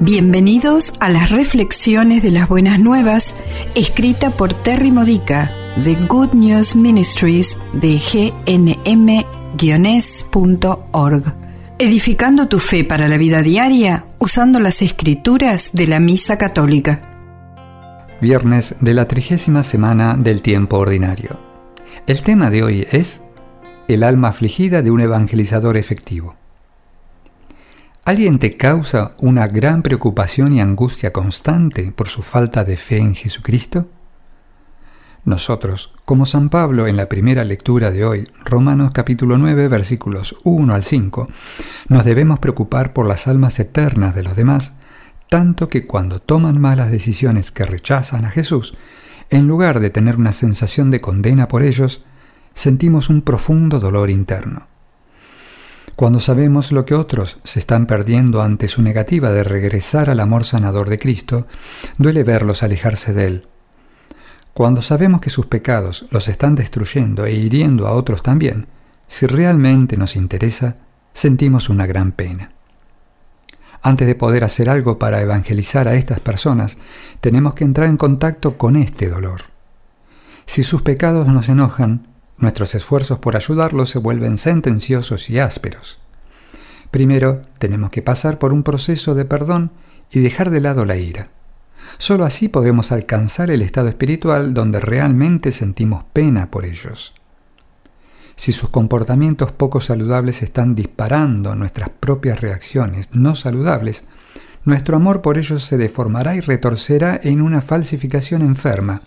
Bienvenidos a las reflexiones de las buenas nuevas, escrita por Terry Modica de Good News Ministries de gnm-org. Edificando tu fe para la vida diaria usando las escrituras de la Misa Católica. Viernes de la trigésima semana del tiempo ordinario. El tema de hoy es el alma afligida de un evangelizador efectivo. ¿Alguien te causa una gran preocupación y angustia constante por su falta de fe en Jesucristo? Nosotros, como San Pablo en la primera lectura de hoy, Romanos capítulo 9 versículos 1 al 5, nos debemos preocupar por las almas eternas de los demás, tanto que cuando toman malas decisiones que rechazan a Jesús, en lugar de tener una sensación de condena por ellos, sentimos un profundo dolor interno. Cuando sabemos lo que otros se están perdiendo ante su negativa de regresar al amor sanador de Cristo, duele verlos alejarse de Él. Cuando sabemos que sus pecados los están destruyendo e hiriendo a otros también, si realmente nos interesa, sentimos una gran pena. Antes de poder hacer algo para evangelizar a estas personas, tenemos que entrar en contacto con este dolor. Si sus pecados nos enojan, Nuestros esfuerzos por ayudarlos se vuelven sentenciosos y ásperos. Primero, tenemos que pasar por un proceso de perdón y dejar de lado la ira. Solo así podremos alcanzar el estado espiritual donde realmente sentimos pena por ellos. Si sus comportamientos poco saludables están disparando nuestras propias reacciones no saludables, nuestro amor por ellos se deformará y retorcerá en una falsificación enferma,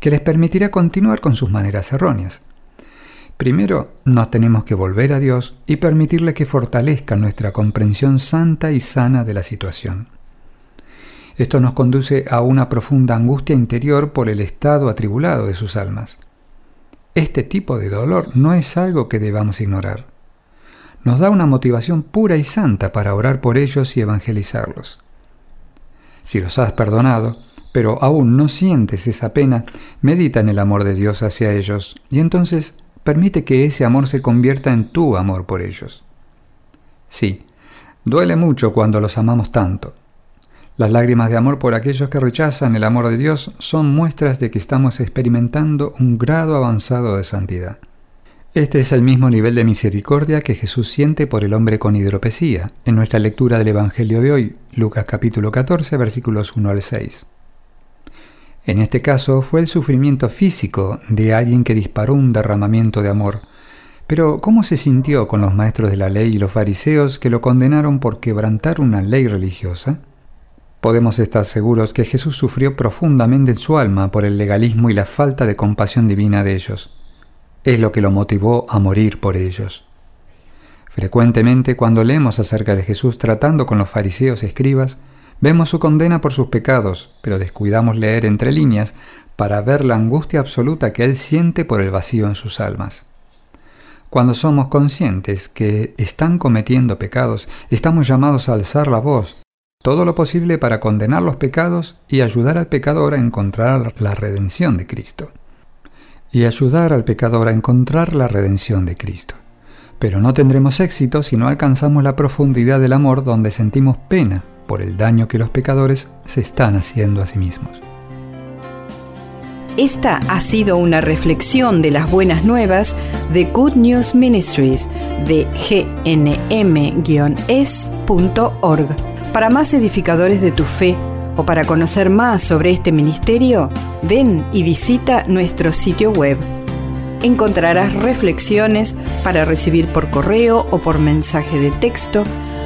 que les permitirá continuar con sus maneras erróneas. Primero, nos tenemos que volver a Dios y permitirle que fortalezca nuestra comprensión santa y sana de la situación. Esto nos conduce a una profunda angustia interior por el estado atribulado de sus almas. Este tipo de dolor no es algo que debamos ignorar. Nos da una motivación pura y santa para orar por ellos y evangelizarlos. Si los has perdonado, pero aún no sientes esa pena, medita en el amor de Dios hacia ellos y entonces permite que ese amor se convierta en tu amor por ellos. Sí, duele mucho cuando los amamos tanto. Las lágrimas de amor por aquellos que rechazan el amor de Dios son muestras de que estamos experimentando un grado avanzado de santidad. Este es el mismo nivel de misericordia que Jesús siente por el hombre con hidropesía, en nuestra lectura del Evangelio de hoy, Lucas capítulo 14, versículos 1 al 6. En este caso fue el sufrimiento físico de alguien que disparó un derramamiento de amor. Pero ¿cómo se sintió con los maestros de la ley y los fariseos que lo condenaron por quebrantar una ley religiosa? Podemos estar seguros que Jesús sufrió profundamente en su alma por el legalismo y la falta de compasión divina de ellos. Es lo que lo motivó a morir por ellos. Frecuentemente cuando leemos acerca de Jesús tratando con los fariseos y escribas, Vemos su condena por sus pecados, pero descuidamos leer entre líneas para ver la angustia absoluta que Él siente por el vacío en sus almas. Cuando somos conscientes que están cometiendo pecados, estamos llamados a alzar la voz, todo lo posible para condenar los pecados y ayudar al pecador a encontrar la redención de Cristo. Y ayudar al pecador a encontrar la redención de Cristo. Pero no tendremos éxito si no alcanzamos la profundidad del amor donde sentimos pena por el daño que los pecadores se están haciendo a sí mismos. Esta ha sido una reflexión de las buenas nuevas de Good News Ministries de gnm-es.org. Para más edificadores de tu fe o para conocer más sobre este ministerio, ven y visita nuestro sitio web. Encontrarás reflexiones para recibir por correo o por mensaje de texto